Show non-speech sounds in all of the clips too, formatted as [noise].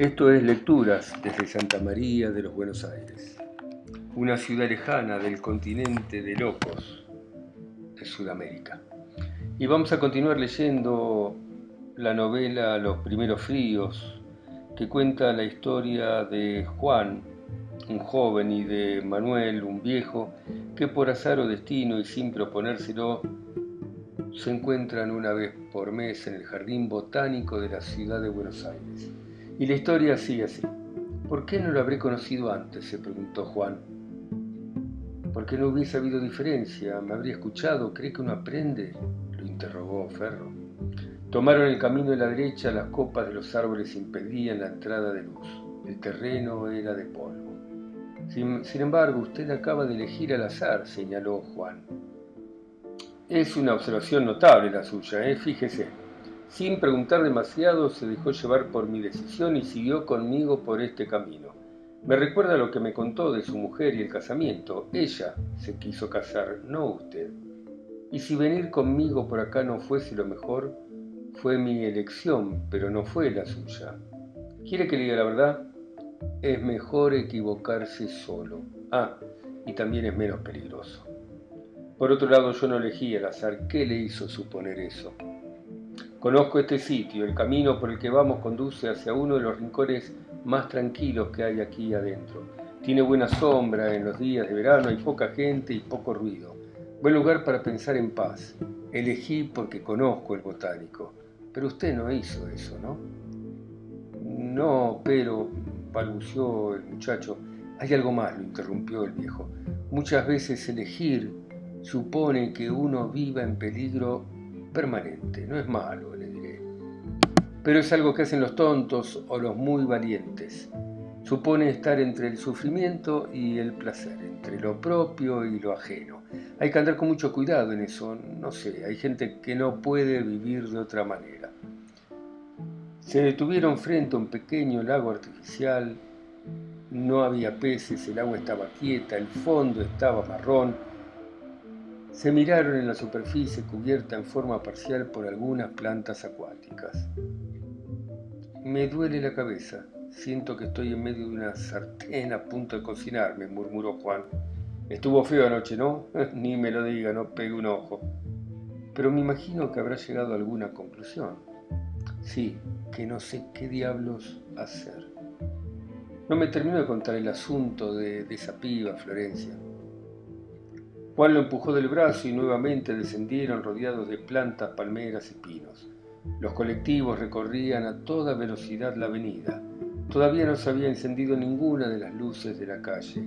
Esto es Lecturas desde Santa María de los Buenos Aires, una ciudad lejana del continente de locos de Sudamérica. Y vamos a continuar leyendo la novela Los primeros fríos, que cuenta la historia de Juan, un joven, y de Manuel, un viejo, que por azar o destino y sin proponérselo, se encuentran una vez por mes en el jardín botánico de la ciudad de Buenos Aires y la historia sigue así. ¿Por qué no lo habré conocido antes? se preguntó Juan. ¿Por qué no hubiese habido diferencia? ¿Me habría escuchado? ¿Cree que uno aprende? lo interrogó Ferro. Tomaron el camino de la derecha, las copas de los árboles impedían la entrada de luz. El terreno era de polvo. Sin, embargo, usted acaba de elegir al azar, señaló Juan. Es una observación notable la suya, ¿eh? fíjese. Sin preguntar demasiado, se dejó llevar por mi decisión y siguió conmigo por este camino. Me recuerda lo que me contó de su mujer y el casamiento. Ella se quiso casar, no usted. Y si venir conmigo por acá no fuese lo mejor, fue mi elección, pero no fue la suya. ¿Quiere que le diga la verdad? Es mejor equivocarse solo. Ah, y también es menos peligroso. Por otro lado, yo no elegí al azar. ¿Qué le hizo suponer eso? Conozco este sitio, el camino por el que vamos conduce hacia uno de los rincones más tranquilos que hay aquí adentro. Tiene buena sombra en los días de verano, hay poca gente y poco ruido. Buen lugar para pensar en paz. Elegí porque conozco el botánico. Pero usted no hizo eso, ¿no? No, pero, balbuceó el muchacho. Hay algo más, lo interrumpió el viejo. Muchas veces elegir supone que uno viva en peligro permanente. No es malo, le diré. Pero es algo que hacen los tontos o los muy valientes. Supone estar entre el sufrimiento y el placer, entre lo propio y lo ajeno. Hay que andar con mucho cuidado en eso. No sé, hay gente que no puede vivir de otra manera. Se detuvieron frente a un pequeño lago artificial. No había peces, el agua estaba quieta, el fondo estaba marrón se miraron en la superficie cubierta en forma parcial por algunas plantas acuáticas. Me duele la cabeza. Siento que estoy en medio de una sartén a punto de cocinarme, murmuró Juan. Estuvo feo anoche, ¿no? [laughs] Ni me lo diga, no pegue un ojo. Pero me imagino que habrá llegado a alguna conclusión. Sí, que no sé qué diablos hacer. No me termino de contar el asunto de, de esa piba, Florencia. Juan lo empujó del brazo y nuevamente descendieron rodeados de plantas, palmeras y pinos. Los colectivos recorrían a toda velocidad la avenida. Todavía no se había encendido ninguna de las luces de la calle.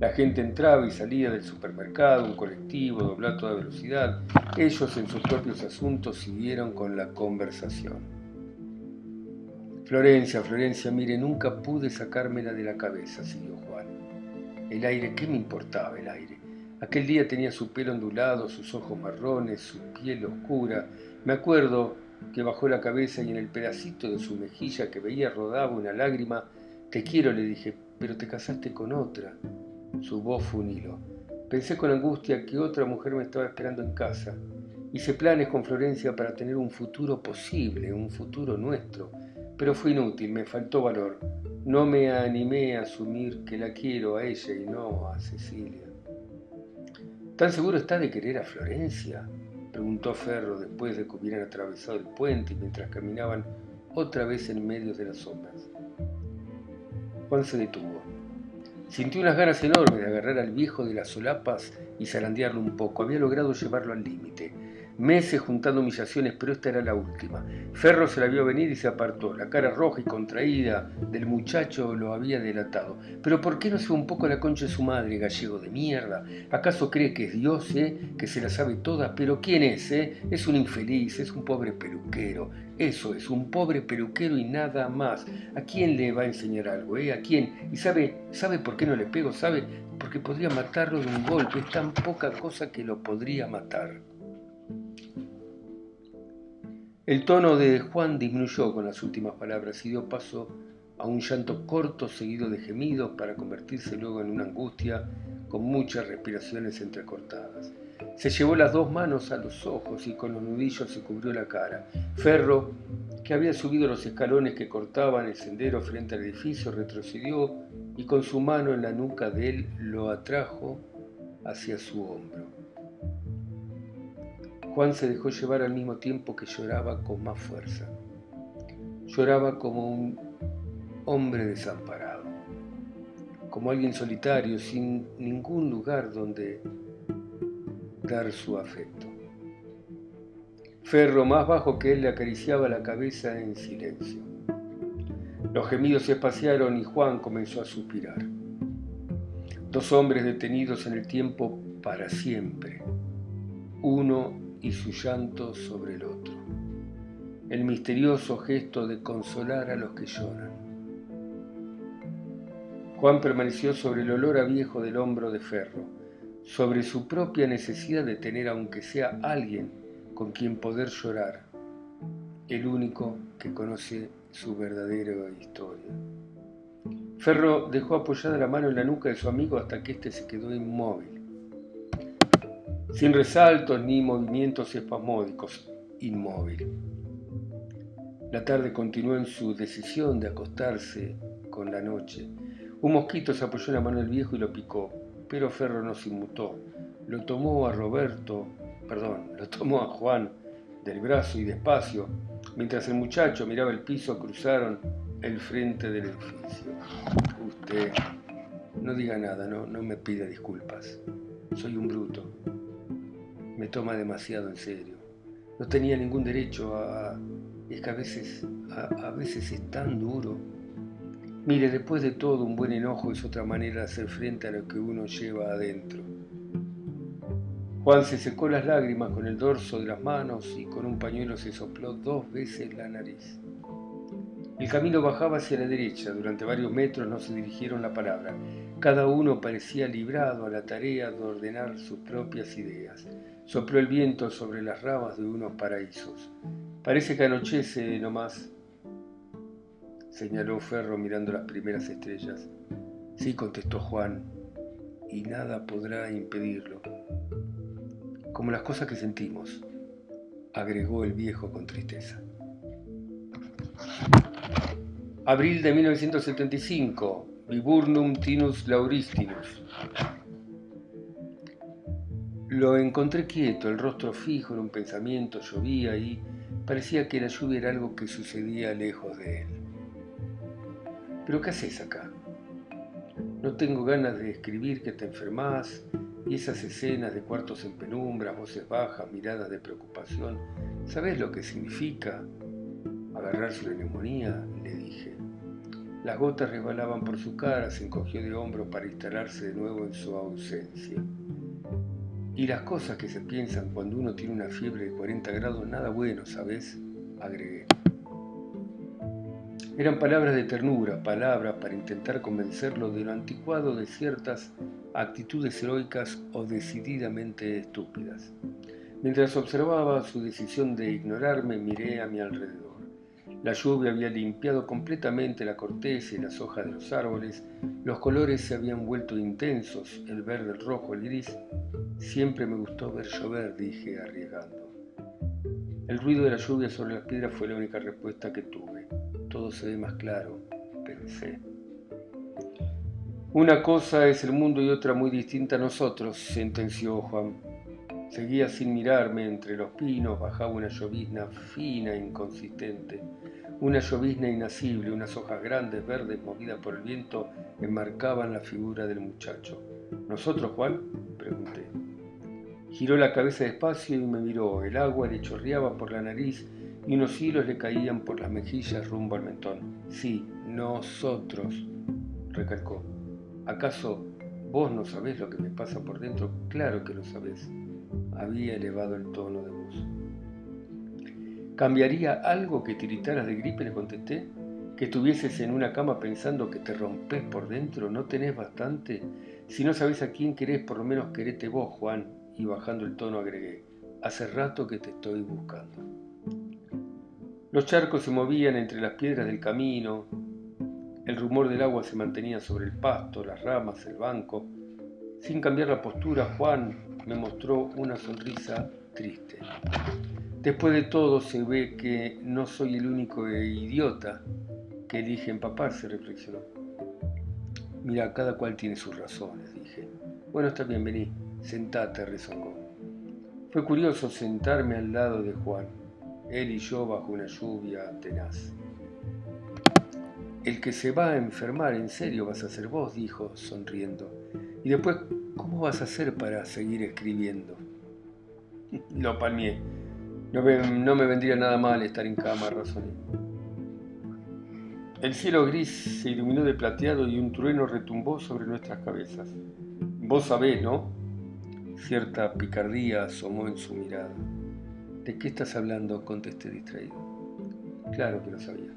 La gente entraba y salía del supermercado, un colectivo dobló a toda velocidad. Ellos en sus propios asuntos siguieron con la conversación. Florencia, Florencia, mire, nunca pude sacármela de la cabeza, siguió Juan. El aire, ¿qué me importaba el aire? Aquel día tenía su pelo ondulado, sus ojos marrones, su piel oscura. Me acuerdo que bajó la cabeza y en el pedacito de su mejilla que veía rodaba una lágrima. Te quiero, le dije, pero te casaste con otra. Su voz fue un hilo. Pensé con angustia que otra mujer me estaba esperando en casa. Hice planes con Florencia para tener un futuro posible, un futuro nuestro. Pero fue inútil, me faltó valor. No me animé a asumir que la quiero a ella y no a Cecilia. ¿Tan seguro está de querer a Florencia? preguntó Ferro después de que hubieran atravesado el puente y mientras caminaban otra vez en medio de las sombras. Juan se detuvo. Sintió unas ganas enormes de agarrar al viejo de las solapas y zarandearlo un poco. Había logrado llevarlo al límite meses juntando humillaciones, pero esta era la última. Ferro se la vio venir y se apartó. La cara roja y contraída del muchacho lo había delatado. Pero ¿por qué no se un poco la concha de su madre, gallego de mierda? ¿Acaso cree que es Dios, eh? Que se la sabe toda. Pero ¿quién es, eh? Es un infeliz, es un pobre peluquero. Eso es, un pobre peluquero y nada más. ¿A quién le va a enseñar algo, eh? ¿A quién? ¿Y sabe, sabe por qué no le pego? ¿Sabe? Porque podría matarlo de un golpe. Es tan poca cosa que lo podría matar. El tono de Juan disminuyó con las últimas palabras y dio paso a un llanto corto seguido de gemidos para convertirse luego en una angustia con muchas respiraciones entrecortadas. Se llevó las dos manos a los ojos y con los nudillos se cubrió la cara. Ferro, que había subido los escalones que cortaban el sendero frente al edificio, retrocedió y con su mano en la nuca de él lo atrajo hacia su hombro. Juan se dejó llevar al mismo tiempo que lloraba con más fuerza. Lloraba como un hombre desamparado, como alguien solitario, sin ningún lugar donde dar su afecto. Ferro, más bajo que él, le acariciaba la cabeza en silencio. Los gemidos se espaciaron y Juan comenzó a suspirar. Dos hombres detenidos en el tiempo para siempre, uno y su llanto sobre el otro. El misterioso gesto de consolar a los que lloran. Juan permaneció sobre el olor a viejo del hombro de ferro, sobre su propia necesidad de tener aunque sea alguien con quien poder llorar, el único que conoce su verdadera historia. Ferro dejó apoyada la mano en la nuca de su amigo hasta que éste se quedó inmóvil sin resaltos ni movimientos espasmódicos, inmóvil. La tarde continuó en su decisión de acostarse con la noche. Un mosquito se apoyó en la mano del viejo y lo picó, pero Ferro no se inmutó. Lo tomó a Roberto, perdón, lo tomó a Juan del brazo y despacio, mientras el muchacho miraba el piso, cruzaron el frente del edificio. Usted, no diga nada, no, no me pida disculpas. Soy un bruto me toma demasiado en serio. No tenía ningún derecho a... Es que a veces, a, veces es tan duro. Mire, después de todo, un buen enojo es otra manera de hacer frente a lo que uno lleva adentro. Juan se secó las lágrimas con el dorso de las manos y con un pañuelo se sopló dos veces la nariz. El camino bajaba hacia la derecha, durante varios metros no se dirigieron la palabra. Cada uno parecía librado a la tarea de ordenar sus propias ideas. Sopló el viento sobre las ramas de unos paraísos. Parece que anochece nomás, señaló Ferro mirando las primeras estrellas. Sí, contestó Juan, y nada podrá impedirlo. Como las cosas que sentimos, agregó el viejo con tristeza. Abril de 1975, Viburnum Tinus Lauristinus. Lo encontré quieto, el rostro fijo en un pensamiento, llovía y parecía que la lluvia era algo que sucedía lejos de él. ¿Pero qué haces acá? No tengo ganas de escribir que te enfermas y esas escenas de cuartos en penumbra, voces bajas, miradas de preocupación. ¿Sabes lo que significa agarrarse una neumonía? Le dije. Las gotas resbalaban por su cara, se encogió de hombros para instalarse de nuevo en su ausencia. Y las cosas que se piensan cuando uno tiene una fiebre de 40 grados, nada bueno, ¿sabes? Agregué. Eran palabras de ternura, palabras para intentar convencerlo de lo anticuado de ciertas actitudes heroicas o decididamente estúpidas. Mientras observaba su decisión de ignorarme, miré a mi alrededor. La lluvia había limpiado completamente la corteza y las hojas de los árboles, los colores se habían vuelto intensos, el verde, el rojo, el gris. Siempre me gustó ver llover, dije, arriesgando. El ruido de la lluvia sobre las piedras fue la única respuesta que tuve. Todo se ve más claro, pensé. Una cosa es el mundo y otra muy distinta a nosotros, sentenció Juan. Seguía sin mirarme entre los pinos, bajaba una llovizna fina e inconsistente. Una llovizna inasible, unas hojas grandes, verdes, movidas por el viento, enmarcaban la figura del muchacho. ¿Nosotros, Juan? pregunté. Giró la cabeza despacio y me miró. El agua le chorreaba por la nariz y unos hilos le caían por las mejillas rumbo al mentón. Sí, nosotros, recalcó. ¿Acaso vos no sabés lo que me pasa por dentro? Claro que lo sabés. Había elevado el tono de voz. ¿Cambiaría algo que tiritaras de gripe? Le contesté. ¿Que estuvieses en una cama pensando que te rompes por dentro? ¿No tenés bastante? Si no sabes a quién querés, por lo menos querete vos, Juan. Y bajando el tono agregué. Hace rato que te estoy buscando. Los charcos se movían entre las piedras del camino. El rumor del agua se mantenía sobre el pasto, las ramas, el banco. Sin cambiar la postura, Juan me mostró una sonrisa triste. Después de todo se ve que no soy el único idiota que elige empaparse, reflexionó. Mira, cada cual tiene sus razones, dije. Bueno, está bien, vení, sentate, rezongó. Fue curioso sentarme al lado de Juan, él y yo bajo una lluvia tenaz. El que se va a enfermar en serio vas a ser vos, dijo, sonriendo. Y después, ¿cómo vas a hacer para seguir escribiendo? [laughs] Lo palmié. No me, vendría nada mal estar en cama, razoné. El cielo gris se iluminó de plateado y un trueno retumbó sobre nuestras cabezas. Vos sabés, ¿no? Cierta picardía asomó en su mirada. ¿De qué estás hablando? contesté distraído. Claro que lo sabía.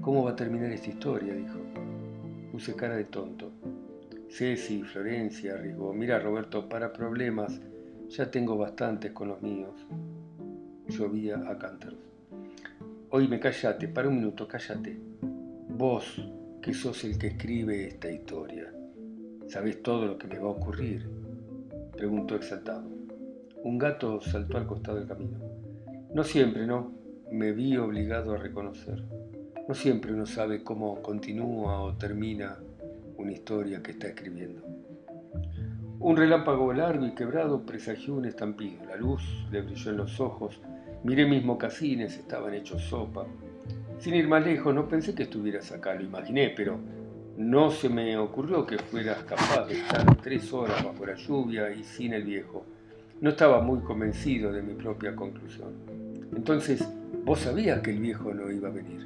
¿Cómo va a terminar esta historia? dijo. Puse cara de tonto. Ceci, Florencia, arriesgó. Mira, Roberto, para problemas ya tengo bastantes con los míos. Llovía a cántaros. Oíme, cállate, para un minuto, cállate. Vos, que sos el que escribe esta historia, ¿sabés todo lo que me va a ocurrir? Preguntó exaltado. Un gato saltó al costado del camino. No siempre, no. Me vi obligado a reconocer. No siempre uno sabe cómo continúa o termina una historia que está escribiendo. Un relámpago largo y quebrado presagió un estampido. La luz le brilló en los ojos. Miré mis mocasines, estaban hechos sopa. Sin ir más lejos, no pensé que estuvieras acá, lo imaginé, pero no se me ocurrió que fueras capaz de estar tres horas bajo la lluvia y sin el viejo. No estaba muy convencido de mi propia conclusión. Entonces, ¿vos sabías que el viejo no iba a venir?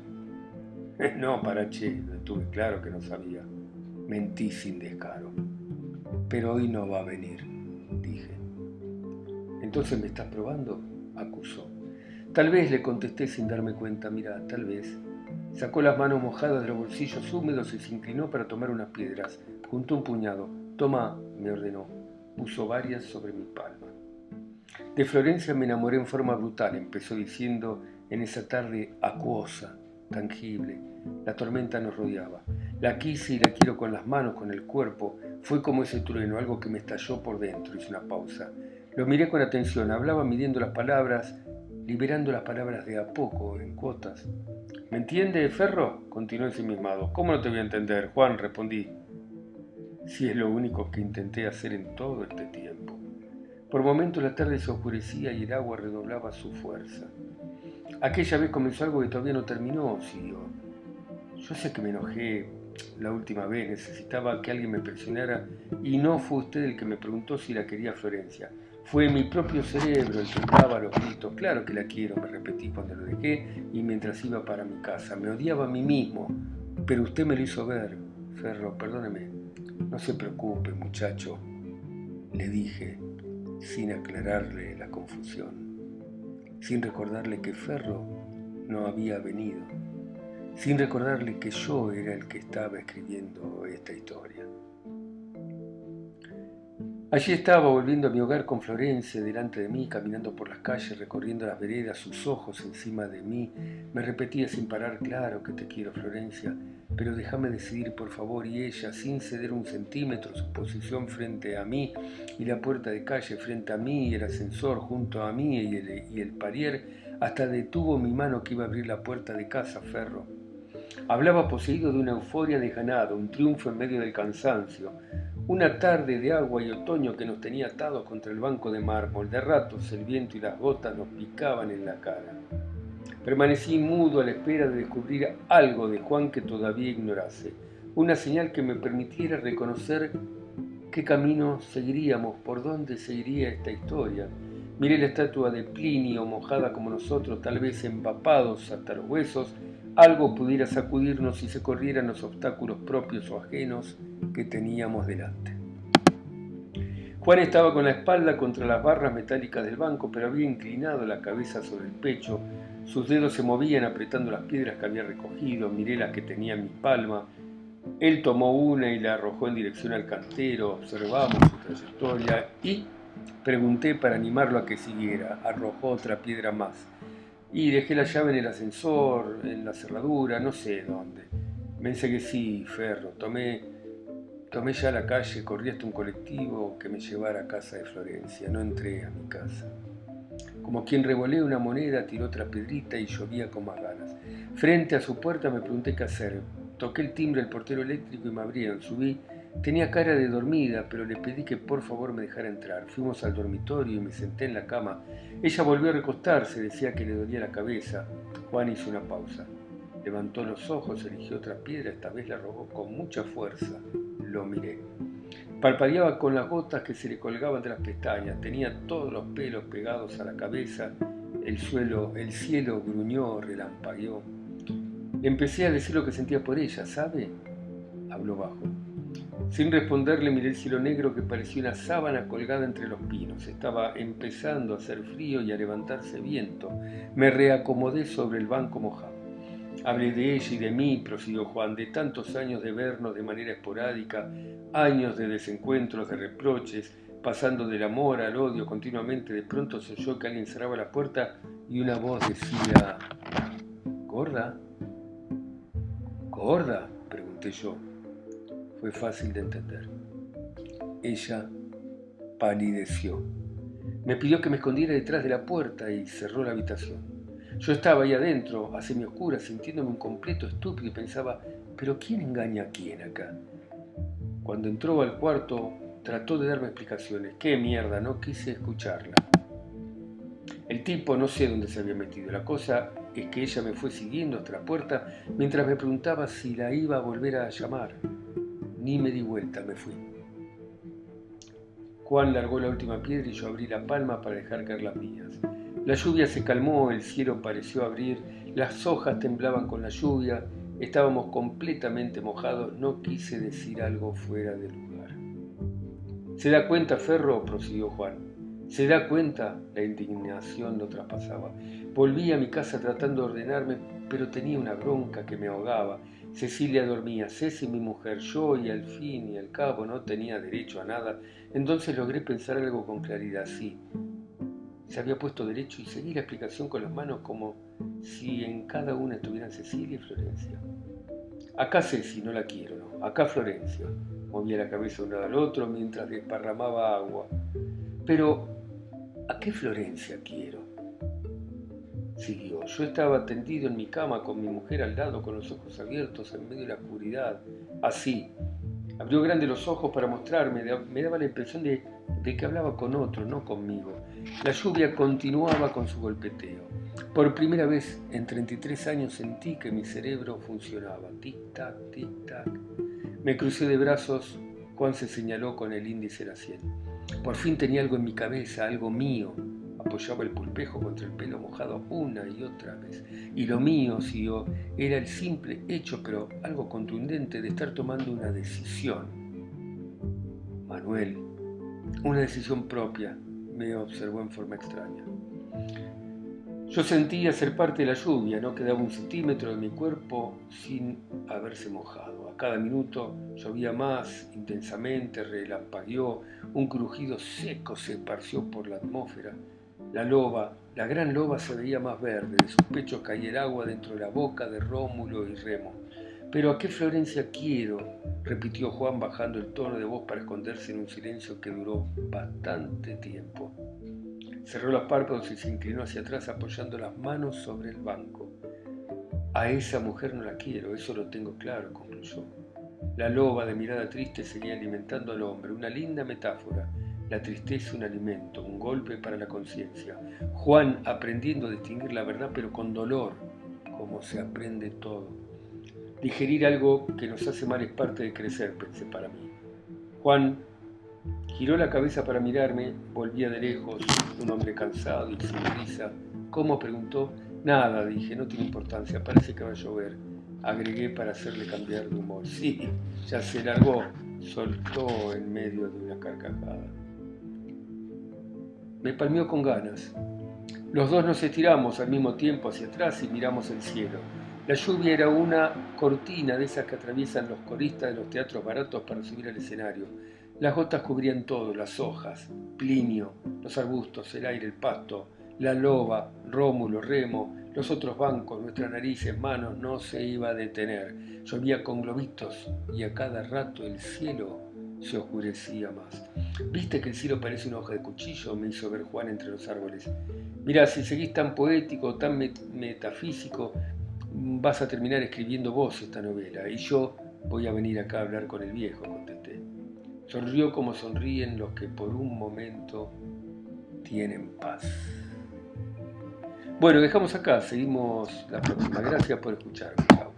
[laughs] no, Parache, lo tuve claro que no sabía. Mentí sin descaro pero hoy no va a venir, dije. Entonces me estás probando, acusó. Tal vez le contesté sin darme cuenta, mira, tal vez. Sacó las manos mojadas de los bolsillos húmedos y se inclinó para tomar unas piedras. Juntó un puñado. Toma, me ordenó. Puso varias sobre mi palma. De Florencia me enamoré en forma brutal, empezó diciendo en esa tarde acuosa, tangible. La tormenta nos rodeaba. La quise y la quiero con las manos, con el cuerpo, fue como ese trueno, algo que me estalló por dentro. Hice una pausa. Lo miré con atención. Hablaba midiendo las palabras, liberando las palabras de a poco, en cuotas. ¿Me entiende, Ferro? Continuó ensimismado. ¿Cómo no te voy a entender, Juan? Respondí. Si es lo único que intenté hacer en todo este tiempo. Por momentos la tarde se oscurecía y el agua redoblaba su fuerza. Aquella vez comenzó algo que todavía no terminó, siguió. Yo sé que me enojé, la última vez, necesitaba que alguien me presionara y no fue usted el que me preguntó si la quería Florencia. Fue mi propio cerebro el que daba los gritos. Claro que la quiero, me repetí cuando lo dejé y mientras iba para mi casa. Me odiaba a mí mismo, pero usted me lo hizo ver. Ferro, perdóneme. No se preocupe, muchacho, le dije, sin aclararle la confusión, sin recordarle que Ferro no había venido sin recordarle que yo era el que estaba escribiendo esta historia. Allí estaba volviendo a mi hogar con Florencia delante de mí, caminando por las calles, recorriendo las veredas, sus ojos encima de mí. Me repetía sin parar, claro que te quiero, Florencia, pero déjame decidir, por favor. Y ella, sin ceder un centímetro, su posición frente a mí y la puerta de calle frente a mí y el ascensor junto a mí y el, y el parier, hasta detuvo mi mano que iba a abrir la puerta de casa, Ferro. Hablaba poseído de una euforia de ganado, un triunfo en medio del cansancio, una tarde de agua y otoño que nos tenía atados contra el banco de mármol. De ratos el viento y las gotas nos picaban en la cara. Permanecí mudo a la espera de descubrir algo de Juan que todavía ignorase, una señal que me permitiera reconocer qué camino seguiríamos, por dónde seguiría esta historia. Miré la estatua de Plinio mojada como nosotros, tal vez empapados hasta los huesos, algo pudiera sacudirnos si se corrieran los obstáculos propios o ajenos que teníamos delante. Juan estaba con la espalda contra las barras metálicas del banco, pero había inclinado la cabeza sobre el pecho. Sus dedos se movían apretando las piedras que había recogido. Miré las que tenía en mi palma. Él tomó una y la arrojó en dirección al cantero. Observamos su trayectoria y pregunté para animarlo a que siguiera. Arrojó otra piedra más y dejé la llave en el ascensor, en la cerradura, no sé dónde. Me enseguecí, Ferro, tomé, tomé ya la calle, corrí hasta un colectivo que me llevara a casa de Florencia, no entré a mi casa. Como quien revolea una moneda, tiró otra piedrita y llovía con más ganas. Frente a su puerta me pregunté qué hacer. Toqué el timbre del portero eléctrico y me abrieron. Subí Tenía cara de dormida, pero le pedí que por favor me dejara entrar. Fuimos al dormitorio y me senté en la cama. Ella volvió a recostarse, decía que le dolía la cabeza. Juan hizo una pausa. Levantó los ojos, eligió otra piedra, esta vez la robó con mucha fuerza. Lo miré. Palpadeaba con las gotas que se le colgaban de las pestañas. Tenía todos los pelos pegados a la cabeza. El suelo, el cielo gruñó, relampagueó. empecé a decir lo que sentía por ella, ¿sabe? Habló bajo. Sin responderle miré el cielo negro que parecía una sábana colgada entre los pinos. Estaba empezando a hacer frío y a levantarse viento. Me reacomodé sobre el banco mojado. Hablé de ella y de mí, prosiguió Juan, de tantos años de vernos de manera esporádica, años de desencuentros, de reproches, pasando del amor al odio continuamente. De pronto se oyó que alguien cerraba la puerta y una voz decía, ¿Gorda? ¿Gorda? pregunté yo fue fácil de entender. Ella palideció. Me pidió que me escondiera detrás de la puerta y cerró la habitación. Yo estaba ahí adentro, a semioscura, sintiéndome un completo estúpido y pensaba, ¿pero quién engaña a quién acá? Cuando entró al cuarto, trató de darme explicaciones. ¡Qué mierda! No quise escucharla. El tipo no sé dónde se había metido. La cosa es que ella me fue siguiendo hasta la puerta mientras me preguntaba si la iba a volver a llamar. Ni me di vuelta, me fui. Juan largó la última piedra y yo abrí la palma para dejar caer las mías. La lluvia se calmó, el cielo pareció abrir, las hojas temblaban con la lluvia, estábamos completamente mojados, no quise decir algo fuera de lugar. ¿Se da cuenta, Ferro? prosiguió Juan. ¿Se da cuenta? La indignación lo traspasaba. Volví a mi casa tratando de ordenarme, pero tenía una bronca que me ahogaba. Cecilia dormía, Ceci mi mujer, yo y al fin y al cabo no tenía derecho a nada. Entonces logré pensar algo con claridad, sí. Se había puesto derecho y seguí la explicación con las manos como si en cada una estuvieran Cecilia y Florencia. Acá Ceci, no la quiero, no. Acá Florencia. Movía la cabeza de al otro mientras desparramaba agua. Pero, ¿a qué Florencia quiero? siguió. Yo estaba tendido en mi cama con mi mujer al lado, con los ojos abiertos en medio de la oscuridad, así. Abrió grande los ojos para mostrarme, me daba la impresión de que hablaba con otro, no conmigo. La lluvia continuaba con su golpeteo. Por primera vez en 33 años sentí que mi cerebro funcionaba. Tic-tac, tic-tac. Me crucé de brazos, Juan se señaló con el índice la sien. Por fin tenía algo en mi cabeza, algo mío, apoyaba el pulpejo contra el pelo mojado una y otra vez. Y lo mío, siguió, era el simple hecho, pero algo contundente, de estar tomando una decisión. Manuel, una decisión propia, me observó en forma extraña. Yo sentía ser parte de la lluvia, no quedaba un centímetro de mi cuerpo sin haberse mojado. A cada minuto llovía más intensamente, relampagueó, un crujido seco se esparció por la atmósfera la loba, la gran loba se veía más verde, de sus pechos caía el agua dentro de la boca de Rómulo y Remo. Pero ¿a qué Florencia quiero? repitió Juan bajando el tono de voz para esconderse en un silencio que duró bastante tiempo. Cerró los párpados y se inclinó hacia atrás apoyando las manos sobre el banco. A esa mujer no la quiero, eso lo tengo claro, concluyó. La loba de mirada triste seguía alimentando al hombre, una linda metáfora la tristeza un alimento, un golpe para la conciencia. Juan aprendiendo a distinguir la verdad, pero con dolor, como se aprende todo. Digerir algo que nos hace mal es parte de crecer, pensé para mí. Juan giró la cabeza para mirarme, volvía de lejos, un hombre cansado y sin risa. ¿Cómo? preguntó. Nada, dije, no tiene importancia, parece que va a llover. Agregué para hacerle cambiar de humor. Sí, ya se largó, soltó en medio de una carcajada. Me palmeó con ganas. Los dos nos estiramos al mismo tiempo hacia atrás y miramos el cielo. La lluvia era una cortina de esas que atraviesan los coristas de los teatros baratos para subir al escenario. Las gotas cubrían todo, las hojas, Plinio, los arbustos, el aire, el pasto, la loba, Rómulo, Remo, Los otros bancos, nuestra nariz en manos, no se iba a detener. Llovía con globitos y a cada rato el cielo se oscurecía más. ¿Viste que el cielo parece una hoja de cuchillo? me hizo ver Juan entre los árboles. Mira, si seguís tan poético, tan metafísico, vas a terminar escribiendo vos esta novela y yo voy a venir acá a hablar con el viejo, contesté. Sonrió como sonríen los que por un momento tienen paz. Bueno, dejamos acá, seguimos la próxima. Gracias por escucharme.